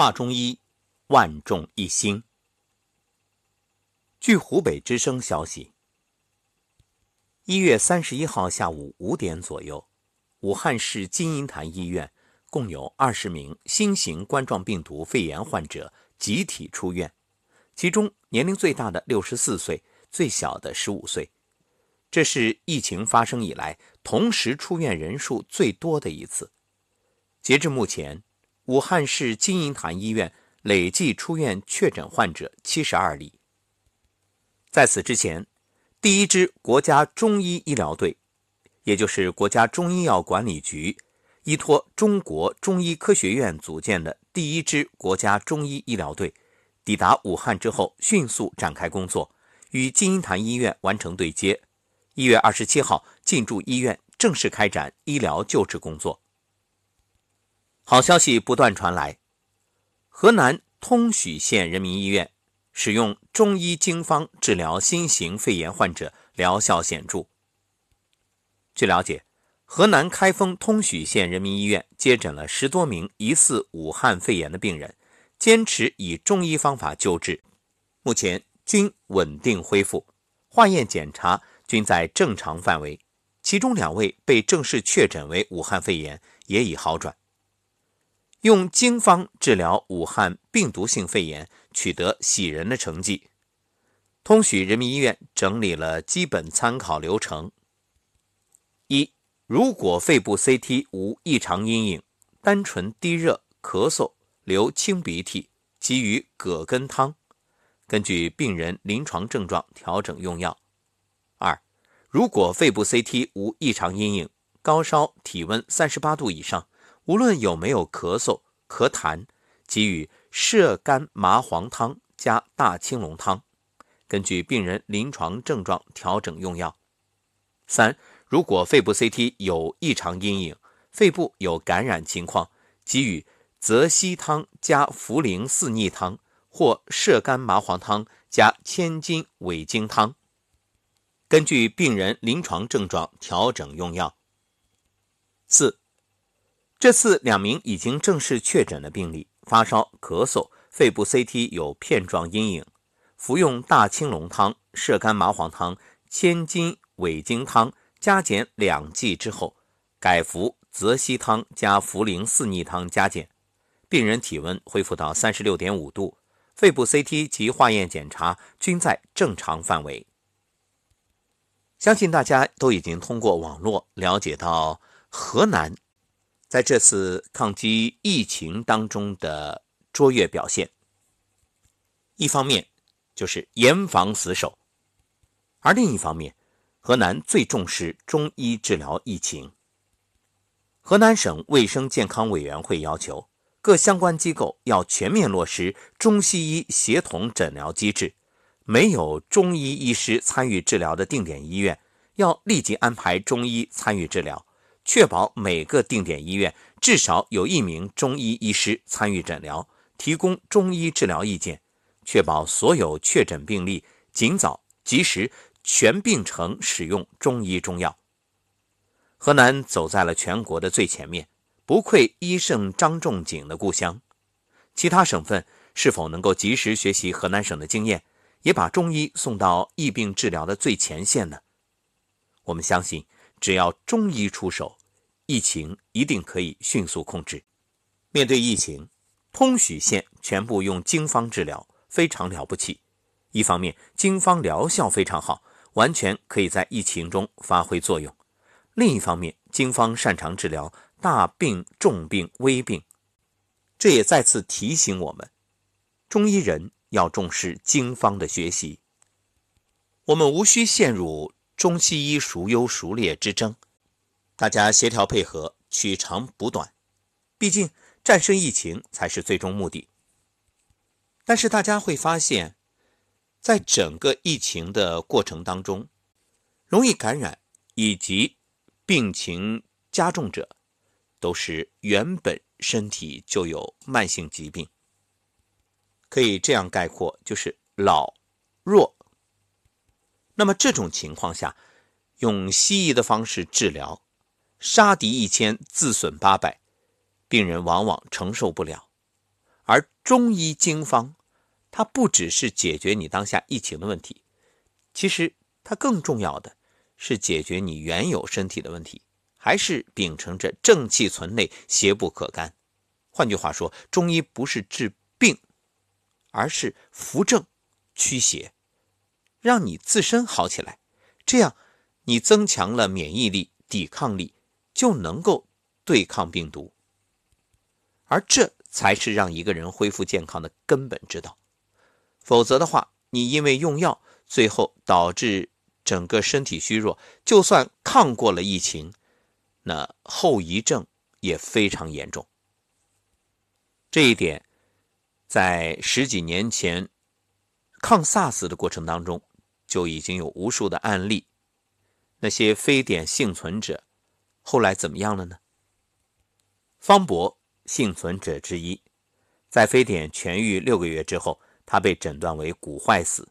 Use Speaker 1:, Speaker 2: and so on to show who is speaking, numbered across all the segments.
Speaker 1: 华中医，万众一心。据湖北之声消息，一月三十一号下午五点左右，武汉市金银潭医院共有二十名新型冠状病毒肺炎患者集体出院，其中年龄最大的六十四岁，最小的十五岁。这是疫情发生以来同时出院人数最多的一次。截至目前。武汉市金银潭医院累计出院确诊患者七十二例。在此之前，第一支国家中医医疗队，也就是国家中医药管理局依托中国中医科学院组建的第一支国家中医医疗队，抵达武汉之后，迅速展开工作，与金银潭医院完成对接。一月二十七号进驻医院，正式开展医疗救治工作。好消息不断传来，河南通许县人民医院使用中医经方治疗新型肺炎患者，疗效显著。据了解，河南开封通许县人民医院接诊了十多名疑似武汉肺炎的病人，坚持以中医方法救治，目前均稳定恢复，化验检查均在正常范围，其中两位被正式确诊为武汉肺炎，也已好转。用经方治疗武汉病毒性肺炎，取得喜人的成绩。通许人民医院整理了基本参考流程：一、如果肺部 CT 无异常阴影，单纯低热、咳嗽、流清鼻涕，给予葛根汤，根据病人临床症状调整用药；二、如果肺部 CT 无异常阴影，高烧、体温三十八度以上。无论有没有咳嗽、咳痰，给予射干麻黄汤加大青龙汤，根据病人临床症状调整用药。三、如果肺部 CT 有异常阴影，肺部有感染情况，给予泽西汤加茯苓四逆汤或射干麻黄汤加千金伪经汤，根据病人临床症状调整用药。四。这次两名已经正式确诊的病例发烧、咳嗽，肺部 CT 有片状阴影，服用大青龙汤、射干麻黄汤、千金伪经汤加减两剂之后，改服泽西汤加茯苓四逆汤加减，病人体温恢复到三十六点五度，肺部 CT 及化验检查均在正常范围。相信大家都已经通过网络了解到河南。在这次抗击疫情当中的卓越表现，一方面就是严防死守，而另一方面，河南最重视中医治疗疫情。河南省卫生健康委员会要求各相关机构要全面落实中西医协同诊疗机制，没有中医医师参与治疗的定点医院，要立即安排中医参与治疗。确保每个定点医院至少有一名中医医师参与诊疗，提供中医治疗意见，确保所有确诊病例尽早、及时、全病程使用中医中药。河南走在了全国的最前面，不愧医圣张仲景的故乡。其他省份是否能够及时学习河南省的经验，也把中医送到疫病治疗的最前线呢？我们相信。只要中医出手，疫情一定可以迅速控制。面对疫情，通许县全部用经方治疗，非常了不起。一方面，经方疗效非常好，完全可以在疫情中发挥作用；另一方面，经方擅长治疗大病、重病、危病。这也再次提醒我们，中医人要重视经方的学习。我们无需陷入。中西医孰优孰劣之争，大家协调配合，取长补短，毕竟战胜疫情才是最终目的。但是大家会发现，在整个疫情的过程当中，容易感染以及病情加重者，都是原本身体就有慢性疾病。可以这样概括，就是老弱。那么这种情况下，用西医的方式治疗，杀敌一千，自损八百，病人往往承受不了；而中医经方，它不只是解决你当下疫情的问题，其实它更重要的是解决你原有身体的问题，还是秉承着正气存内，邪不可干。换句话说，中医不是治病，而是扶正驱邪，让你自身好起来，这样你增强了免疫力、抵抗力，就能够对抗病毒，而这。才是让一个人恢复健康的根本之道，否则的话，你因为用药，最后导致整个身体虚弱，就算抗过了疫情，那后遗症也非常严重。这一点，在十几年前抗 SARS 的过程当中，就已经有无数的案例。那些非典幸存者，后来怎么样了呢？方博。幸存者之一，在非典痊愈六个月之后，他被诊断为骨坏死，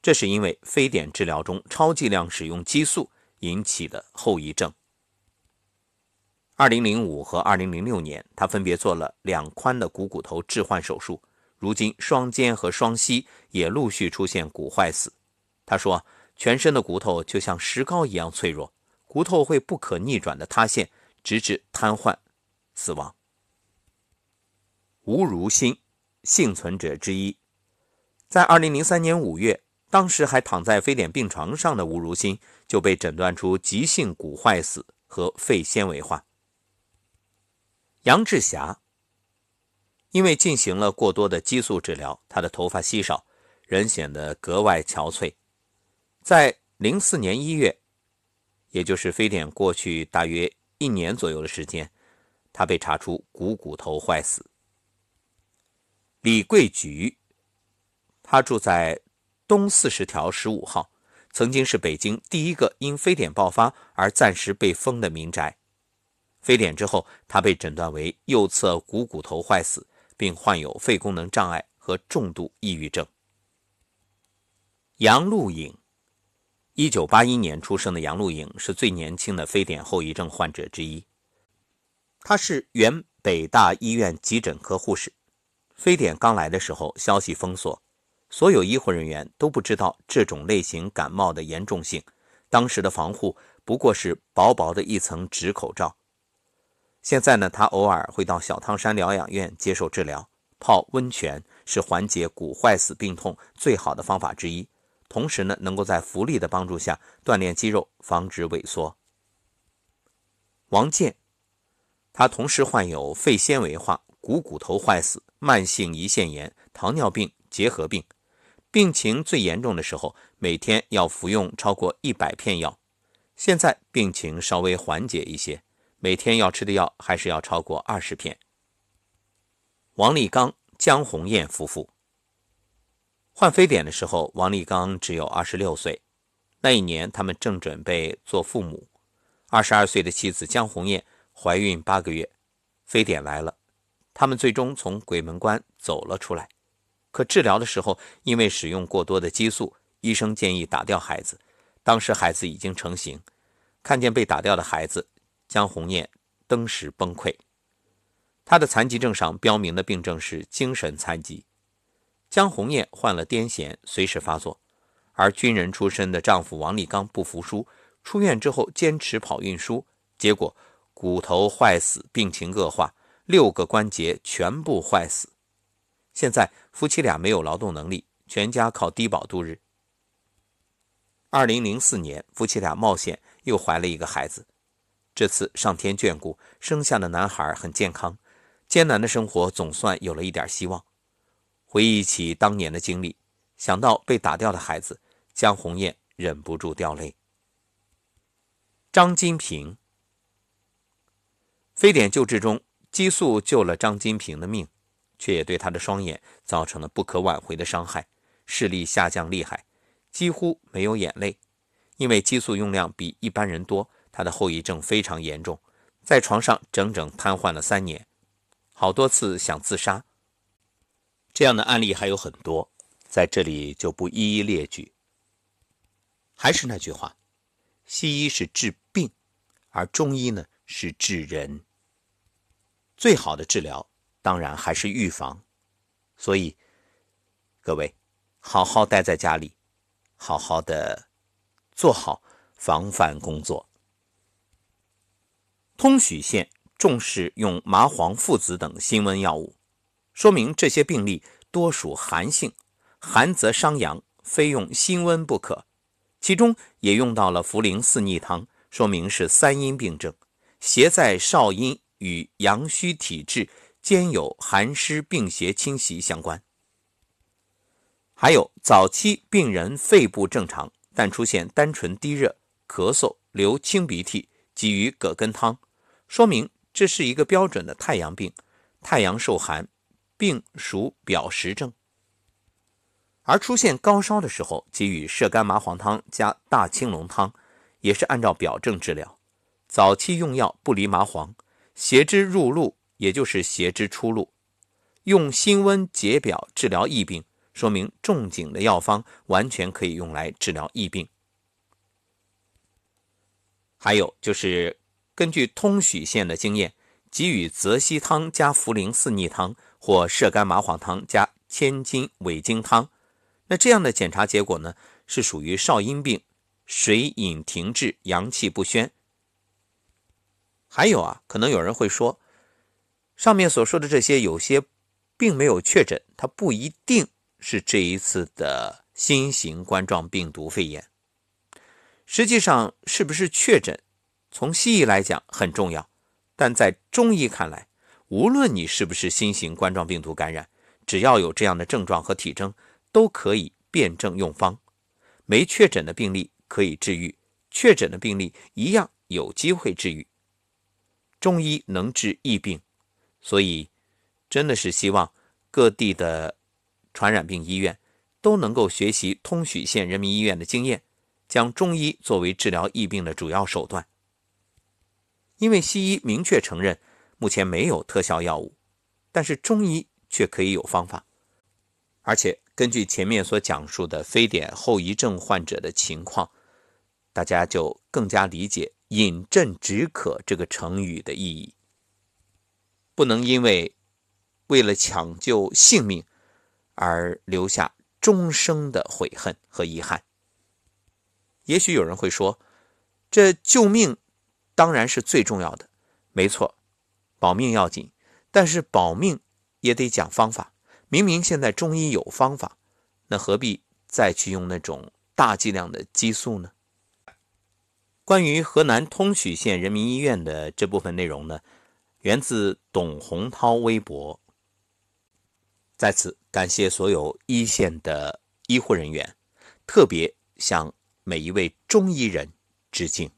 Speaker 1: 这是因为非典治疗中超剂量使用激素引起的后遗症。二零零五和二零零六年，他分别做了两髋的股骨头置换手术，如今双肩和双膝也陆续出现骨坏死。他说，全身的骨头就像石膏一样脆弱，骨头会不可逆转的塌陷，直至瘫痪死亡。吴如新，幸存者之一，在二零零三年五月，当时还躺在非典病床上的吴如新就被诊断出急性骨坏死和肺纤维化。杨志霞，因为进行了过多的激素治疗，她的头发稀少，人显得格外憔悴。在零四年一月，也就是非典过去大约一年左右的时间，他被查出股骨头坏死。李桂菊，他住在东四十条十五号，曾经是北京第一个因非典爆发而暂时被封的民宅。非典之后，他被诊断为右侧股骨头坏死，并患有肺功能障碍和重度抑郁症。杨露颖，一九八一年出生的杨露颖是最年轻的非典后遗症患者之一。她是原北大医院急诊科护士。非典刚来的时候，消息封锁，所有医护人员都不知道这种类型感冒的严重性。当时的防护不过是薄薄的一层纸口罩。现在呢，他偶尔会到小汤山疗养院接受治疗，泡温泉是缓解骨坏死病痛最好的方法之一。同时呢，能够在浮力的帮助下锻炼肌肉，防止萎缩。王健，他同时患有肺纤维化。股骨头坏死、慢性胰腺炎、糖尿病结核病，病情最严重的时候，每天要服用超过一百片药。现在病情稍微缓解一些，每天要吃的药还是要超过二十片。王立刚、江红艳夫妇患非典的时候，王立刚只有二十六岁，那一年他们正准备做父母。二十二岁的妻子江红艳怀孕八个月，非典来了。他们最终从鬼门关走了出来，可治疗的时候，因为使用过多的激素，医生建议打掉孩子。当时孩子已经成型，看见被打掉的孩子，江红艳登时崩溃。她的残疾证上标明的病症是精神残疾。江红艳患了癫痫，随时发作。而军人出身的丈夫王立刚不服输，出院之后坚持跑运输，结果骨头坏死，病情恶化。六个关节全部坏死，现在夫妻俩没有劳动能力，全家靠低保度日。二零零四年，夫妻俩冒险又怀了一个孩子，这次上天眷顾，生下的男孩很健康，艰难的生活总算有了一点希望。回忆起当年的经历，想到被打掉的孩子，江红艳忍不住掉泪。张金平，非典救治中。激素救了张金平的命，却也对他的双眼造成了不可挽回的伤害，视力下降厉害，几乎没有眼泪。因为激素用量比一般人多，他的后遗症非常严重，在床上整整瘫痪了三年，好多次想自杀。这样的案例还有很多，在这里就不一一列举。还是那句话，西医是治病，而中医呢是治人。最好的治疗，当然还是预防。所以，各位好好待在家里，好好的做好防范工作。通许县重视用麻黄、附子等辛温药物，说明这些病例多属寒性，寒则伤阳，非用辛温不可。其中也用到了茯苓四逆汤，说明是三阴病症，邪在少阴，与阳虚体质兼有寒湿病邪侵袭相关。还有早期病人肺部正常，但出现单纯低热、咳嗽、流清鼻涕，给予葛根汤，说明这是一个标准的太阳病，太阳受寒，病属表实症。而出现高烧的时候，给予射干麻黄汤加大青龙汤，也是按照表症治疗。早期用药不离麻黄，邪之入路，也就是邪之出路。用辛温解表治疗疫病，说明仲景的药方完全可以用来治疗疫病。还有就是根据通许县的经验，给予泽西汤加茯苓四逆汤，或射干麻黄汤加千金伪经汤。那这样的检查结果呢，是属于少阴病，水饮停滞，阳气不宣。还有啊，可能有人会说，上面所说的这些有些并没有确诊，它不一定是这一次的新型冠状病毒肺炎。实际上，是不是确诊，从西医来讲很重要，但在中医看来，无论你是不是新型冠状病毒感染，只要有这样的症状和体征。都可以辨证用方，没确诊的病例可以治愈，确诊的病例一样有机会治愈。中医能治疫病，所以真的是希望各地的传染病医院都能够学习通许县人民医院的经验，将中医作为治疗疫病的主要手段。因为西医明确承认目前没有特效药物，但是中医却可以有方法，而且。根据前面所讲述的非典后遗症患者的情况，大家就更加理解“饮鸩止渴”这个成语的意义。不能因为为了抢救性命而留下终生的悔恨和遗憾。也许有人会说，这救命当然是最重要的，没错，保命要紧，但是保命也得讲方法。明明现在中医有方法，那何必再去用那种大剂量的激素呢？关于河南通许县人民医院的这部分内容呢，源自董洪涛微博。在此感谢所有一线的医护人员，特别向每一位中医人致敬。